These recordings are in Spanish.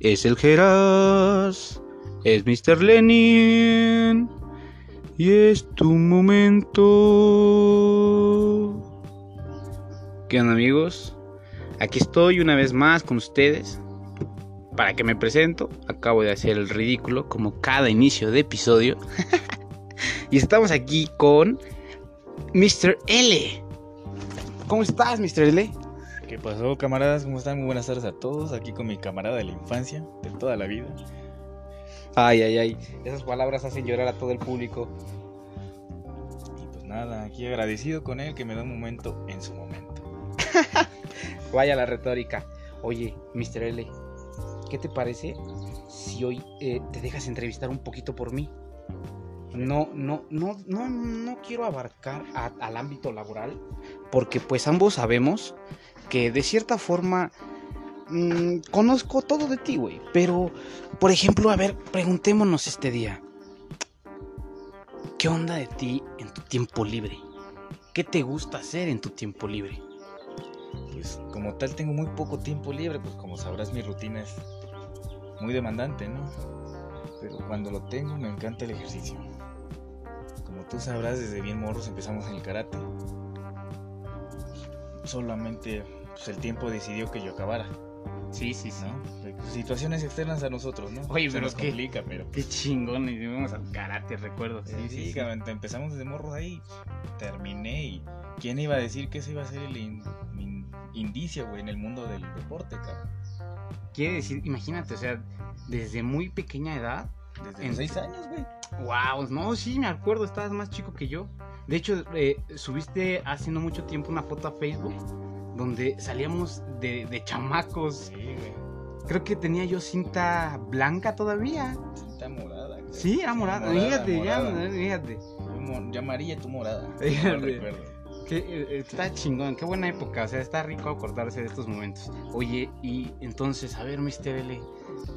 Es el Geras, es Mr. Lenin y es tu momento. ¿Qué onda amigos? Aquí estoy una vez más con ustedes para que me presento. Acabo de hacer el ridículo como cada inicio de episodio. y estamos aquí con Mr. L. ¿Cómo estás, Mr. L? ¿Qué pasó, camaradas? ¿Cómo están? Muy buenas tardes a todos. Aquí con mi camarada de la infancia, de toda la vida. Ay, ay, ay. Esas palabras hacen llorar a todo el público. Y pues nada, aquí agradecido con él que me da un momento en su momento. Vaya la retórica. Oye, Mr. L, ¿qué te parece si hoy eh, te dejas entrevistar un poquito por mí? No, no, no, no, no quiero abarcar a- al ámbito laboral, porque pues ambos sabemos que de cierta forma mm, conozco todo de ti, güey. Pero, por ejemplo, a ver, preguntémonos este día. ¿Qué onda de ti en tu tiempo libre? ¿Qué te gusta hacer en tu tiempo libre? Pues como tal tengo muy poco tiempo libre, pues como sabrás mi rutina es muy demandante, ¿no? Pero cuando lo tengo me encanta el ejercicio. Como tú sabrás, desde bien morros empezamos en el karate. Solamente pues, el tiempo decidió que yo acabara, Sí, sí, sí. ¿no? Situaciones externas a nosotros, ¿no? Oye, Se pero nos qué- complica, pero Qué chingón, y vamos al karate, recuerdo. Sí, sí, cabrón, empezamos desde morros ahí, terminé y ¿quién iba a decir que ese iba a ser el in- in- indicio, güey, en el mundo del deporte, cabrón? Quiere decir, imagínate, o sea, desde muy pequeña edad. Desde En- los seis años, güey. Wow, no, sí, me acuerdo, estabas más chico que yo. De hecho, eh, subiste hace no mucho tiempo una foto a Facebook donde salíamos de, de chamacos. Sí, güey. Creo que tenía yo cinta blanca todavía. Cinta morada. creo. Sí, era morada. morada, fíjate, ya, morada. fíjate. Yo mo- yo amarilla, tú morada. Fíjate. No recuerdo. Que, eh, está chingón, qué buena época, o sea, está rico acordarse de estos momentos. Oye, y entonces, a ver, Mr. L,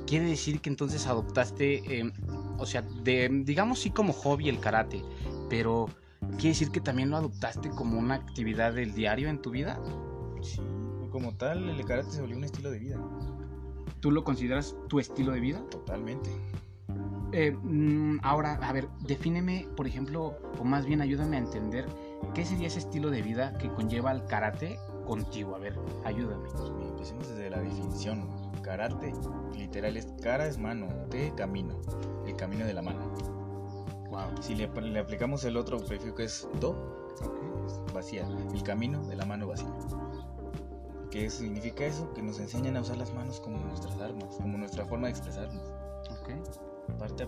quiere decir que entonces adoptaste, eh, o sea, de, digamos sí como hobby el karate, pero quiere decir que también lo adoptaste como una actividad del diario en tu vida. Sí, como tal, el karate se volvió un estilo de vida. ¿Tú lo consideras tu estilo de vida? Totalmente. Eh, mm, ahora, a ver, defíneme, por ejemplo, o más bien ayúdame a entender qué sería ese estilo de vida que conlleva el karate contigo. A ver, ayúdame. Pues, empecemos desde la definición. Karate, literal, es cara es mano, te camino. El camino de la mano. Wow. Si le, le aplicamos el otro prefijo que es do, es vacía, el camino de la mano vacía. ¿Qué significa eso? Que nos enseñan a usar las manos como nuestras armas, como nuestra forma de expresarnos. Ok. Aparte,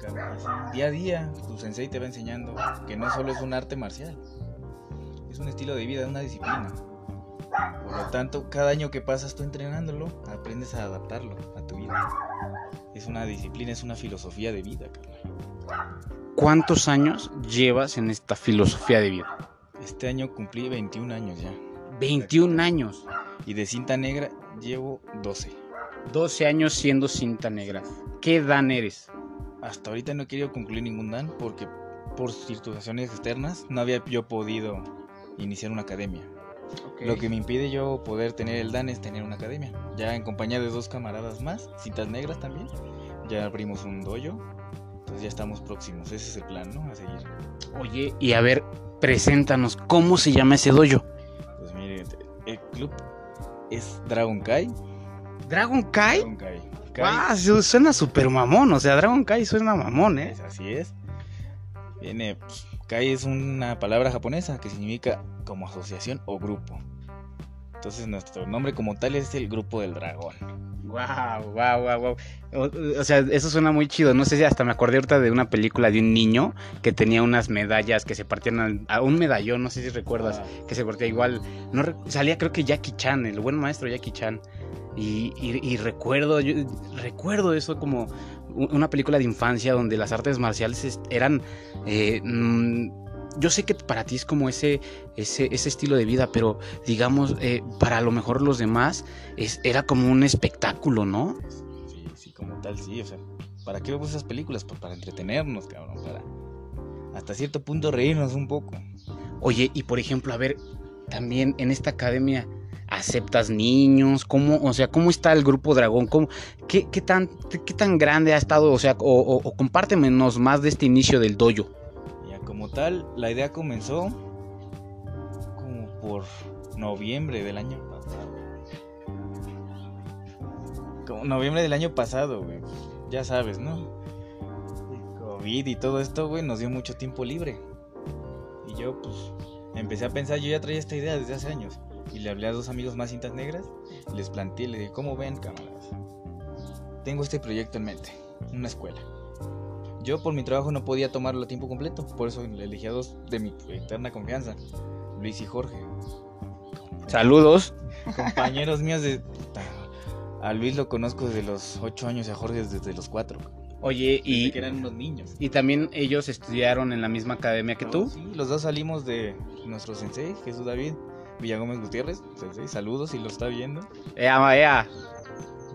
cabrón, así, día a día, tu sensei te va enseñando que no solo es un arte marcial, es un estilo de vida, una disciplina. Por lo tanto, cada año que pasas tú entrenándolo, aprendes a adaptarlo a tu vida. Es una disciplina, es una filosofía de vida, carnal. ¿Cuántos años llevas en esta filosofía de vida? Este año cumplí 21 años ya. 21 años. Y de cinta negra llevo 12. 12 años siendo cinta negra. ¿Qué dan eres? Hasta ahorita no he querido concluir ningún dan porque por situaciones externas no había yo podido iniciar una academia. Lo que me impide yo poder tener el dan es tener una academia. Ya en compañía de dos camaradas más, cintas negras también, ya abrimos un dojo. Entonces ya estamos próximos. Ese es el plan, ¿no? A seguir. Oye, y a ver, preséntanos, ¿cómo se llama ese dojo? Pues mire, el club es Dragon Kai. ¿Dragon Kai? Dragon Kai. Kai ¡Ah! su- suena súper mamón, o sea, Dragon Kai suena mamón, ¿eh? Así es. Viene, pues, Kai es una palabra japonesa que significa como asociación o grupo. Entonces nuestro nombre como tal es el grupo del dragón. Wow, wow, wow, wow. O, o sea, eso suena muy chido. No sé si hasta me acordé ahorita de una película de un niño que tenía unas medallas que se partían a un medallón, no sé si recuerdas, que se partía igual. No salía creo que Jackie Chan, el buen maestro Jackie Chan. Y, y- y recuerdo, yo recuerdo eso como una película de infancia donde las artes marciales es- eran eh, mm, yo sé que para ti es como ese, ese, ese estilo de vida, pero digamos, eh, para lo mejor los demás es, era como un espectáculo, ¿no? Sí, sí, como tal, sí. O sea, ¿para qué vemos esas películas? Pues para entretenernos, cabrón. Para hasta cierto punto reírnos un poco. Oye, y por ejemplo, a ver, también en esta academia aceptas niños, cómo, o sea, cómo está el grupo Dragón, ¿Cómo, qué, qué, tan, qué tan grande ha estado, o sea, o, o, compártemenos más de este inicio del dojo. Ya como tal, la idea comenzó como por noviembre del año pasado. Como noviembre del año pasado, güey. Ya sabes, ¿no? COVID y todo esto, güey, nos dio mucho tiempo libre. Y yo, pues, empecé a pensar, yo ya traía esta idea desde hace años. Y le hablé a dos amigos más cintas negras, les planteé, le dije, ¿cómo ven, camaradas? Tengo este proyecto en mente, una escuela. Yo por mi trabajo no podía tomarlo a tiempo completo, por eso le elegí a dos de mi eterna confianza, Luis y Jorge. Saludos. Compañeros míos de... A Luis lo conozco desde los 8 años y a Jorge desde los 4. Oye, y... que eran unos niños. ¿Y también ellos estudiaron en la misma academia que tú? Sí, los dos salimos de nuestro sensei, Jesús David. Villagómez Gutiérrez, sensei, saludos si lo está viendo. Ea, ea.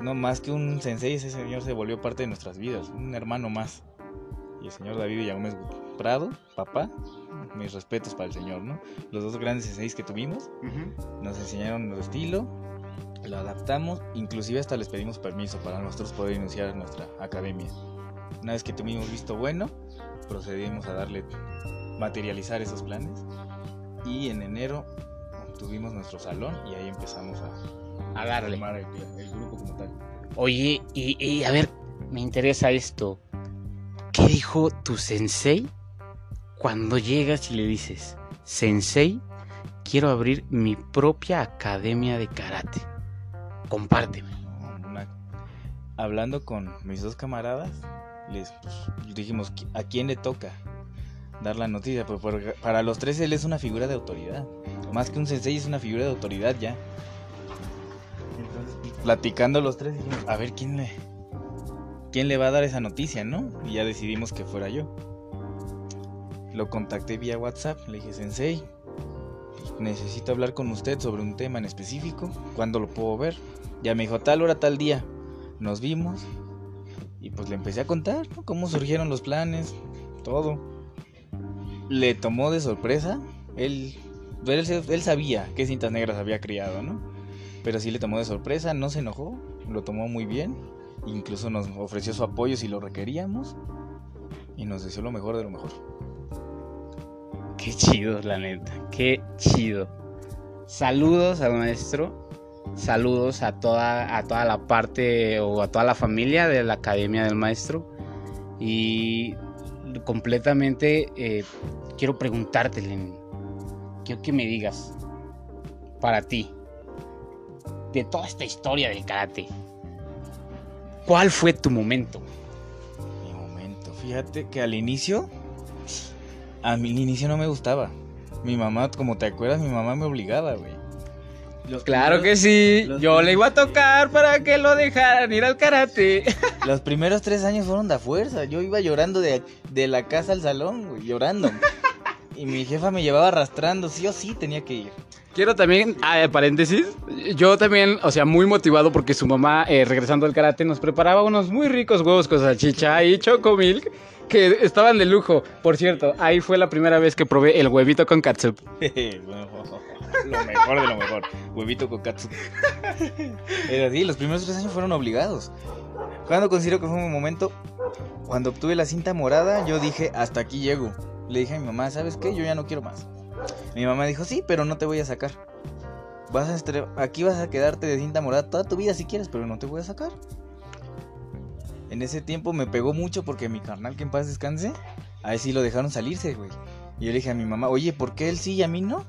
No más que un sensei, ese señor se volvió parte de nuestras vidas, un hermano más. Y el señor David Villagómez Prado, papá, mis respetos para el señor, ¿no? Los dos grandes senseis que tuvimos nos enseñaron el estilo, lo adaptamos, inclusive hasta les pedimos permiso para nosotros poder iniciar nuestra academia. Una vez que tuvimos visto bueno, procedimos a darle materializar esos planes y en enero tuvimos nuestro salón y ahí empezamos a, a darle. el, grupo como tal. Oye, y, a ver, me interesa esto. ¿Qué dijo tu sensei cuando llegas y le dices, sensei, quiero abrir mi propia academia de karate? Compárteme. Hablando con mis dos camaradas, les pues, dijimos, ¿a quién le toca? dar la noticia, pues para los tres él es una figura de autoridad. Más que un sensei es una figura de autoridad ya. Entonces, platicando los tres dijimos, a ver quién le quién le va a dar esa noticia, ¿no? Y ya decidimos que fuera yo. Lo contacté vía WhatsApp, le dije, "Sensei, necesito hablar con usted sobre un tema en específico, ¿cuándo lo puedo ver?" Ya me dijo, "Tal hora, tal día." Nos vimos y pues le empecé a contar, ¿no? Cómo surgieron los planes, todo le tomó de sorpresa. Él, él, sabía qué cintas negras había criado, ¿no? Pero sí le tomó de sorpresa, no se enojó, lo tomó muy bien. Incluso nos ofreció su apoyo si lo requeríamos. Y nos deseó lo mejor de lo mejor. Qué chido, la neta. Qué chido. Saludos al maestro. Saludos a toda, a toda la parte o a toda la familia de la Academia del Maestro. Y completamente eh, quiero preguntarte. Quiero que me digas, para ti, de toda esta historia del karate, ¿cuál fue tu momento? Mi momento, fíjate que al inicio, a mí al inicio no me gustaba. Mi mamá, como te acuerdas, mi mamá me obligaba, güey claro que sí. Yo le iba a tocar para que lo dejaran ir al karate. Los primeros tres años fueron de fuerza. Yo iba llorando de, la casa al salón, güey, llorando. Y mi jefa me llevaba arrastrando, sí o sí tenía que ir. Quiero también, ah, paréntesis, yo también, o sea, muy motivado porque su mamá, eh, regresando al karate, nos preparaba unos muy ricos huevos con salchicha y chocomilk que estaban de lujo. Por cierto, ahí fue la primera vez que probé el huevito con katsup. lo mejor de lo mejor. Huevito con katsu. Era así, los primeros tres años fueron obligados. Cuando considero que fue un momento, cuando obtuve la cinta morada, yo dije, hasta aquí llego. Le dije a mi mamá, ¿sabes qué? Yo ya no quiero más. Mi mamá dijo, sí, pero no te voy a sacar. Vas a aquí vas a quedarte de cinta morada toda tu vida si quieres, pero no te voy a sacar. En ese tiempo me pegó mucho porque mi carnal, que en paz descanse, a él sí lo dejaron salirse, güey. Y yo le dije a mi mamá, oye, ¿por qué él sí y a mí no?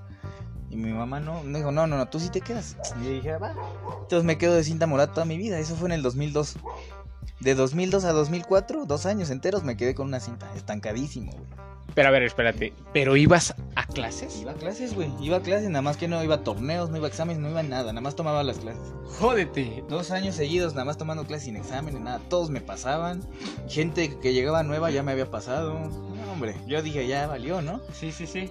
Y mi mamá no, me dijo, no, no, no, tú sí te quedas. Y yo dije, va. Entonces me quedo de cinta morada toda mi vida. Eso fue en el 2002. De 2002 a 2004, dos años enteros me quedé con una cinta. Estancadísimo, güey. Pero a ver, espérate. ¿Pero ibas a clases? Iba a clases, güey. Iba a clases, nada más que no iba a torneos, no iba a exámenes, no iba a nada. Nada más tomaba las clases. Jódete. Dos años seguidos, nada más tomando clases sin exámenes, nada. Todos me pasaban. Gente que llegaba nueva ya me había pasado. No, hombre, yo dije, ya valió, ¿no? Sí, sí, sí.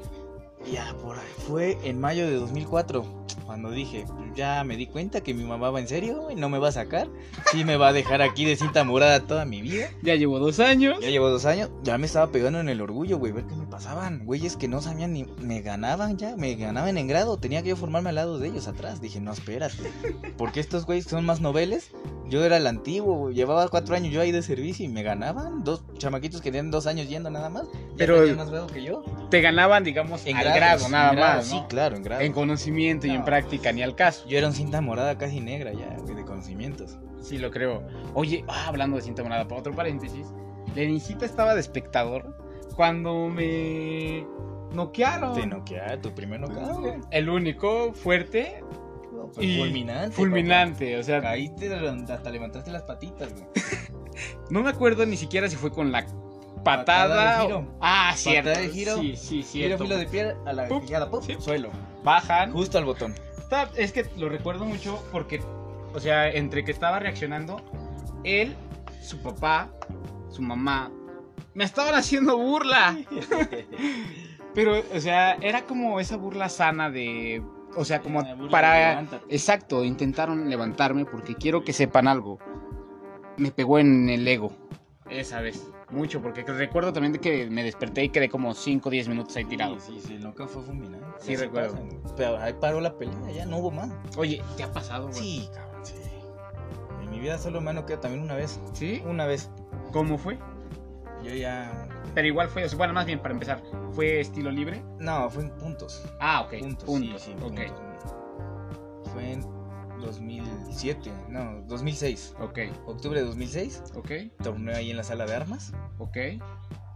Ya, por ahí fue en mayo de 2004. Cuando dije, ya me di cuenta que mi mamá va en serio y no me va a sacar, sí me va a dejar aquí de cinta morada toda mi vida. Ya llevo dos años. Ya llevo dos años, ya me estaba pegando en el orgullo, güey, ver qué me pasaban. Güeyes que no sabían ni. Me ganaban ya, me ganaban en grado. Tenía que yo formarme al lado de ellos atrás. Dije, no, espérate. Porque estos güeyes son más noveles. Yo era el antiguo, llevaba cuatro años yo ahí de servicio y me ganaban. Dos chamaquitos que tenían dos años yendo nada más. Pero. más grado que yo. Te ganaban, digamos, en grado, nada más. Sí, claro, en grado. En conocimiento y en práctica, ni al caso. Yo era un cinta morada casi negra ya, güey, de conocimientos. Sí, lo creo. Oye, ah, hablando de cinta morada, para otro paréntesis. Lenicita estaba de espectador cuando me noquearon. Te noquearon, tu primer noqueado. El único fuerte. y fulminante. Fulminante, o sea. Caíste hasta levantaste las patitas, güey. no me acuerdo ni siquiera si fue con la patada. de giro. Ah, cierto. Patada de giro. Sí, sí, cierto. Giro filo de pie a la fijada, pop, suelo. Bajan. Justo al botón. Es que lo recuerdo mucho porque, o sea, entre que estaba reaccionando, él, su papá, su mamá, me estaban haciendo burla. Pero, o sea, era como esa burla sana de... O sea, como para... Exacto, intentaron levantarme porque quiero que sepan algo. Me pegó en el ego. Esa vez. Mucho, porque recuerdo también de que me desperté y quedé como 5 o 10 minutos ahí tirado. Sí, sí, nunca fue fulminante. Sí, recuerdo. Pero ahí paró la pelea, ya no hubo más. Oye, ¿te ha pasado, güey? Sí, cabrón, sí. En mi vida solo me han quedado también una vez. ¿Sí? Una vez. ¿Cómo fue? Yo ya. Pero igual fue, bueno, más bien para empezar, ¿fue estilo libre? No, fue en puntos. Ah, ok. Puntos. Puntos. Sí, sí, Fue en 2007, no, 2006. Ok. Octubre de 2006. Ok. Torneo ahí en la sala de armas. Ok.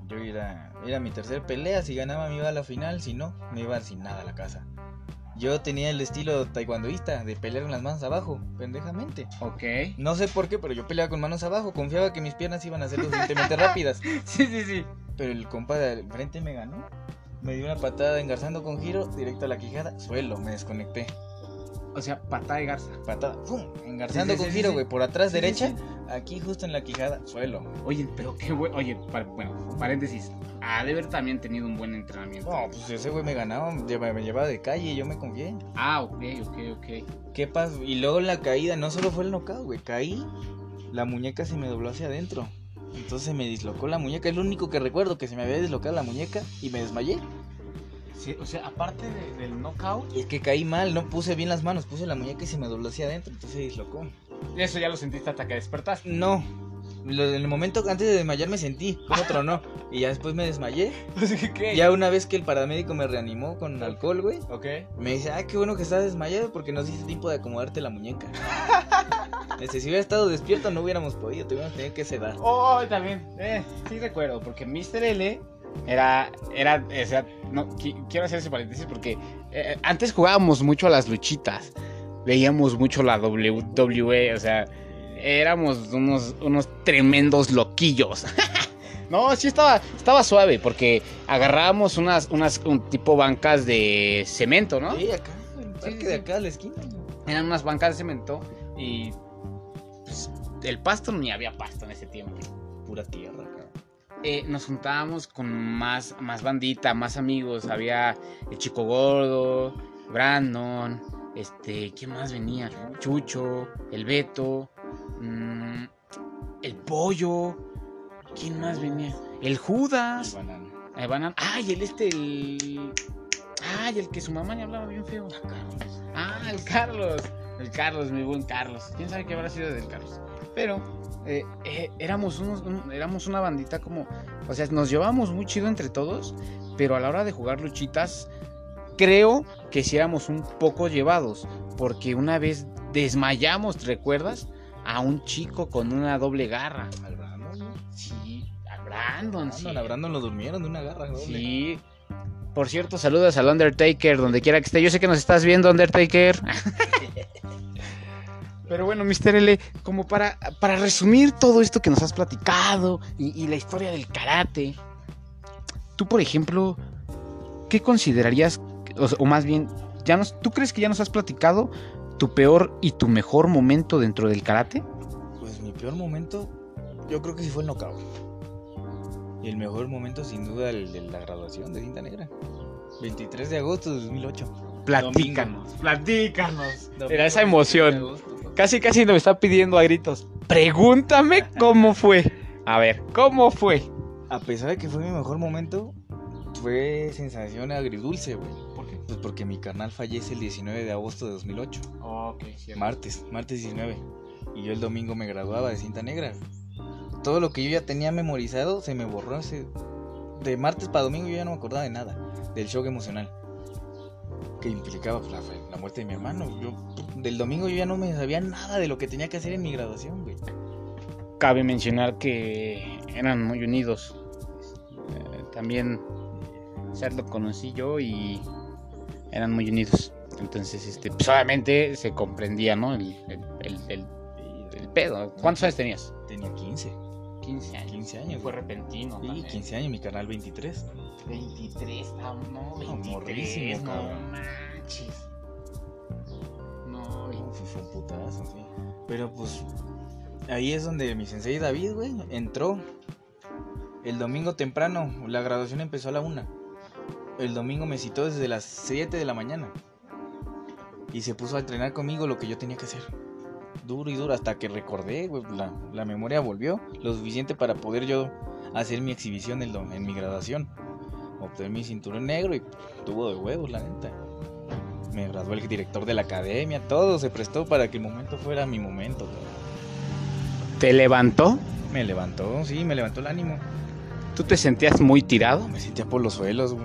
Yo era, era mi tercer pelea, si ganaba me iba a la final, si no, me iba sin nada a la casa. Yo tenía el estilo taekwondoísta de pelear con las manos abajo, pendejamente. Ok. No sé por qué, pero yo peleaba con manos abajo. Confiaba que mis piernas iban a ser suficientemente rápidas. Sí, sí, sí. Pero el compa de frente me ganó. Me dio una patada engarzando con giro, directo a la quijada, suelo, me desconecté. O sea, patada de garza. Patada, ¡pum! Engarzando con giro, güey, por atrás derecha, aquí justo en la quijada, suelo. Oye, pero qué güey. Oye, bueno, paréntesis. Ha de haber también tenido un buen entrenamiento. No, pues ese güey me ganaba, me llevaba de calle y yo me confié. Ah, ok, ok, ok. ¿Qué pasó? Y luego la caída, no solo fue el knockout, güey, caí, la muñeca se me dobló hacia adentro. Entonces me dislocó la muñeca, es lo único que recuerdo, que se me había dislocado la muñeca y me desmayé. Sí, o sea, aparte del knockout. Es que caí mal, no puse bien las manos, puse la muñeca y se me dobló hacia adentro, entonces se dislocó. ¿Eso ya lo sentiste hasta que despertaste? No, en el momento antes de desmayar me sentí como tronó. Y ya después me desmayé. ¿Qué? Ya una vez que el paramédico me reanimó con alcohol, güey. Ok. Me dice, ay, qué bueno que estás desmayado porque nos hice tiempo de acomodarte la muñeca. Este, si hubiera estado despierto no hubiéramos podido, tuviéramos tenido que sedar. Oh, también. Eh, sí recuerdo, porque Mr. L era, era, o sea, no, quiero hacer ese paréntesis porque eh, antes jugábamos mucho a las luchitas. Veíamos mucho la WWE, o sea, éramos unos, unos tremendos loquillos. no, sí estaba, estaba suave porque agarrábamos unas, unas un tipo bancas de cemento, ¿no? Sí, acá, el de acá a la esquina. Eran unas bancas de cemento y pues, el pasto ni había pasto en ese tiempo. Pura tierra, eh, nos juntábamos con más, más bandita, más amigos. Había el chico gordo, Brandon, este, ¿quién más venía? Chucho, el Beto, Mm, el pollo. ¿Quién más venía? El Judas. El banano. Ay, el este, el. Ay, el que su mamá le hablaba bien feo. Ah, el Carlos. El Carlos, mi buen Carlos. ¿Quién sabe qué habrá sido del Carlos? Pero eh, eh, éramos, unos, éramos una bandita como... O sea, nos llevábamos muy chido entre todos, pero a la hora de jugar luchitas, creo que sí éramos un poco llevados, porque una vez desmayamos, ¿recuerdas? a un chico con una doble garra. ¿Al Brandon? Sí, al Brandon, sí. A Brandon lo durmieron de una garra doble. Sí. Por cierto, saludos al Undertaker, donde quiera que esté. Yo sé que nos estás viendo, Undertaker. Pero bueno, Mr. L, como para, para resumir todo esto que nos has platicado y, la historia del karate, tú, por ejemplo, ¿qué considerarías, o, más bien, ya nos, ¿tú crees que ya nos has platicado ¿Tu peor y tu mejor momento dentro del karate? Pues mi peor momento, yo creo que sí fue el knockout. Y el mejor momento, sin duda, el de la graduación de cinta negra. 23 de agosto de 2008. Platícanos, platícanos. Era esa emoción. Casi, casi me está pidiendo a gritos. Pregúntame cómo fue. A ver, ¿cómo fue? A pesar de que fue mi mejor momento, fue sensación agridulce, güey. ¿Por qué? Pues porque mi carnal fallece el 19 de agosto de 2008. ok, Martes, martes 19. Y yo el domingo me graduaba de cinta negra. Todo lo que yo ya tenía memorizado se me borró. De martes para domingo yo ya no me acordaba de nada. Del shock emocional que implicaba pues, la, muerte de mi hermano. Yo, del domingo yo ya no me sabía nada de lo que tenía que hacer en mi graduación, güey. Cabe mencionar que eran muy unidos. Eh, también Ser lo conocí yo y eran muy unidos. Entonces, este, pues obviamente se comprendía, ¿no? El, el, el, el pedo. ¿Cuántos años tenías? Tenía 15. 15 años. 15 años. Fue repentino. Sí, 15 años, mi canal 23. 23, no, no 23, no, no fue un putazo, sí. Pero pues ahí es donde mi sensei David, güey, entró. El domingo temprano, la graduación empezó a la una. El domingo me citó desde las 7 de la mañana. Y se puso a entrenar conmigo lo que yo tenía que hacer. Duro y duro hasta que recordé, güey, la, la memoria volvió. Lo suficiente para poder yo hacer mi exhibición en, en mi graduación obtuve mi cinturón negro y tuvo de huevos, la neta. Me graduó el director de la academia, todo se prestó para que el momento fuera mi momento. ¿Te levantó? Me levantó, sí, me levantó el ánimo. ¿Tú te sentías muy tirado? Me sentía por los suelos.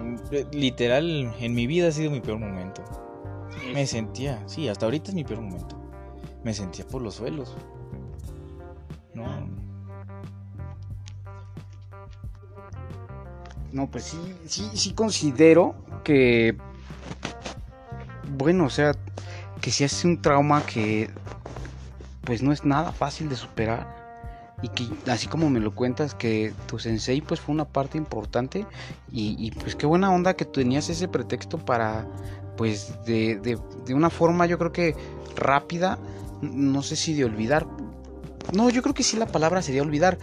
Literal, en mi vida ha sido mi peor momento. Me sentía, sí, hasta ahorita es mi peor momento. Me sentía por los suelos. No, No, pues sí, sí, sí considero que, bueno, o sea, que si hace un trauma que, pues no es nada fácil de superar y que así como me lo cuentas que tu sensei pues fue una parte importante y, pues qué buena onda que tenías ese pretexto para pues de, de, de, una forma yo creo que rápida no sé si de olvidar no yo creo que sí la palabra sería olvidar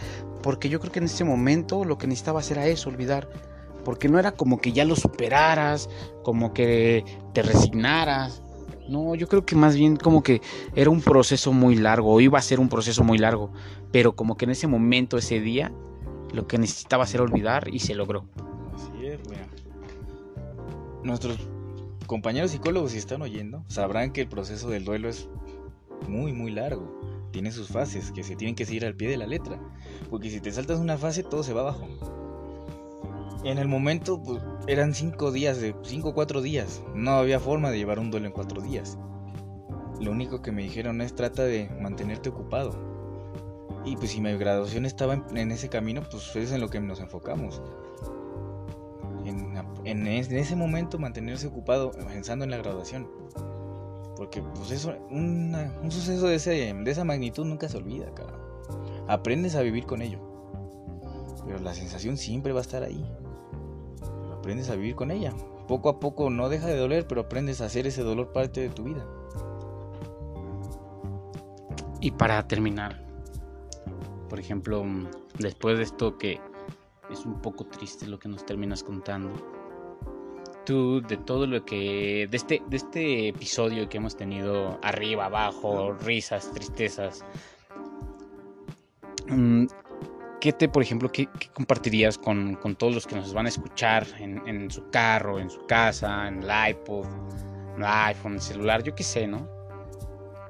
porque yo creo que en este momento lo que necesitaba era eso, olvidar. Porque no era como que ya lo superaras, como que te resignaras. No, yo creo que más bien como que era un proceso muy largo, o iba a ser un proceso muy largo. Pero como que en ese momento, ese día, lo que necesitaba era olvidar y se logró. Así es, mira. Nuestros compañeros psicólogos, si están oyendo, sabrán que el proceso del duelo es muy, muy largo tiene sus fases que se tienen que seguir al pie de la letra. Porque si te saltas una fase, todo se va abajo. En el momento, pues, eran cinco días, de cinco o cuatro días. No había forma de llevar un duelo en cuatro días. Lo único que me dijeron es trata de mantenerte ocupado. Y pues si mi graduación estaba en, ese camino, pues es en lo que nos enfocamos. En, ese momento mantenerse ocupado pensando en la graduación. Porque pues eso, un suceso de, ese, de esa magnitud nunca se olvida, cara. Aprendes a vivir con ello. Pero la sensación siempre va a estar ahí. Aprendes a vivir con ella. Poco a poco no deja de doler, pero aprendes a hacer ese dolor parte de tu vida. Y para terminar, por ejemplo, después de esto que es un poco triste lo que nos terminas contando, tú de todo lo que de este de este episodio que hemos tenido arriba abajo risas tristezas mm, qué te por ejemplo qué, compartirías con, todos los que nos van a escuchar en, su carro en su casa en el iPod en el iPhone el celular yo qué sé no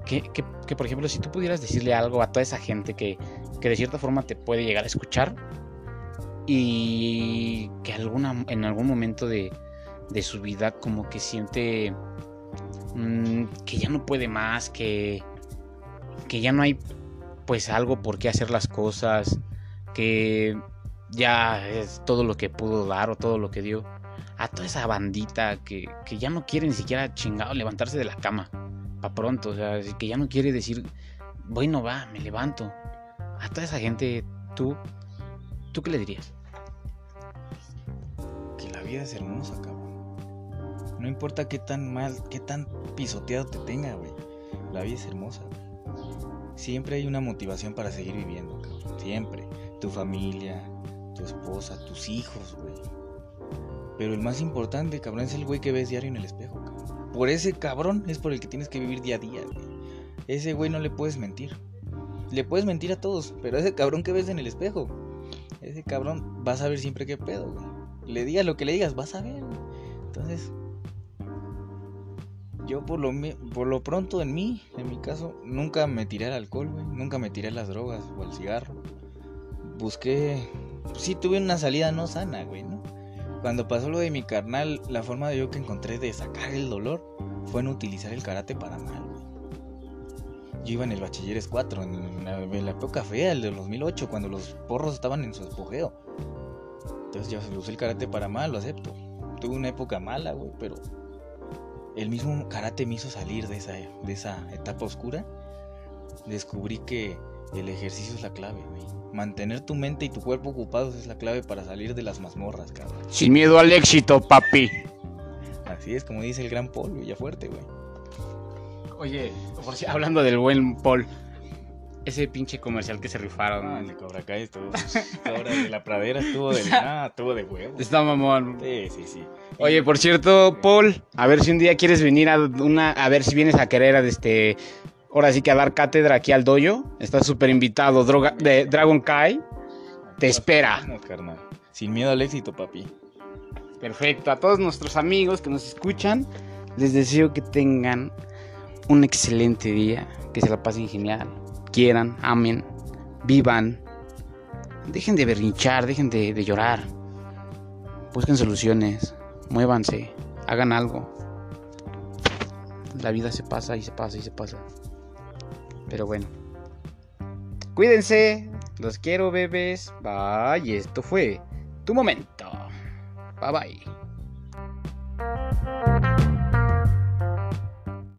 que, que, por ejemplo si tú pudieras decirle algo a toda esa gente que, que de cierta forma te puede llegar a escuchar y que alguna en algún momento de de su vida como que siente mm, que ya no puede más, que, que ya no hay pues algo por qué hacer las cosas, que ya es todo lo que pudo dar o todo lo que dio. A toda esa bandita que, que ya no quiere ni siquiera chingado levantarse de la cama. Pa' pronto, o sea, que ya no quiere decir, bueno, va, me levanto. A toda esa gente, tú, ¿tú qué le dirías? Que la vida es hermosa, cabrón. No importa qué tan mal, qué tan pisoteado te tenga, güey. La vida es hermosa, Siempre hay una motivación para seguir viviendo, cabrón. Siempre. Tu familia, tu esposa, tus hijos, güey. Pero el más importante, cabrón, es el güey que ves diario en el espejo, cabrón. por ese cabrón es por el que tienes que vivir día a día, Ese güey no le puedes mentir. Le puedes mentir a todos, pero ese cabrón que ves en el espejo, ese cabrón vas a ver siempre qué pedo, güey. Le digas lo que le digas, vas a ver. Entonces, yo por lo, por lo pronto en mí, en mi caso, nunca me tiré al alcohol, güey. Nunca me tiré a las drogas o al cigarro. Busqué... Sí tuve una salida no sana, güey, ¿no? Cuando pasó lo de mi carnal, la forma de yo que encontré de sacar el dolor fue en utilizar el karate para mal, güey. Yo iba en el Bachilleres 4, en la, época fea, el de 2008, cuando los porros estaban en su apogeo. Entonces yo usé el karate para mal, lo acepto. Tuve una época mala, güey, pero el mismo karate me hizo salir de esa, de esa etapa oscura. Descubrí que el ejercicio es la clave, güey. Mantener tu mente y tu cuerpo ocupados es la clave para salir de las mazmorras, cabrón. Sin miedo al éxito, papi. Así es, como dice el gran Paul fuerte, güey. Oye, hablando del buen Paul, ese pinche comercial que se rifaron. Ah, el de Cobra Kai estuvo. Cobra de la pradera estuvo de. Ah, estuvo de huevo. Está mamón. Sí, sí, sí. Oye, por cierto, Paul, a ver si un día quieres venir a una. A ver si vienes a querer a este. Ahora sí que a dar cátedra aquí al doyo. Estás súper invitado. Droga, de Dragon Kai. Te espera. carnal. Sin miedo al éxito, papi. Perfecto. A todos nuestros amigos que nos escuchan, les deseo que tengan un excelente día. Que se la pasen genial quieran, amen, vivan. Dejen de berrinchar, dejen de, llorar. Busquen soluciones, muévanse, hagan algo. La vida se pasa y se pasa y se pasa. Pero bueno. Cuídense. Los quiero, bebés. Bye. Esto fue tu momento. Bye bye.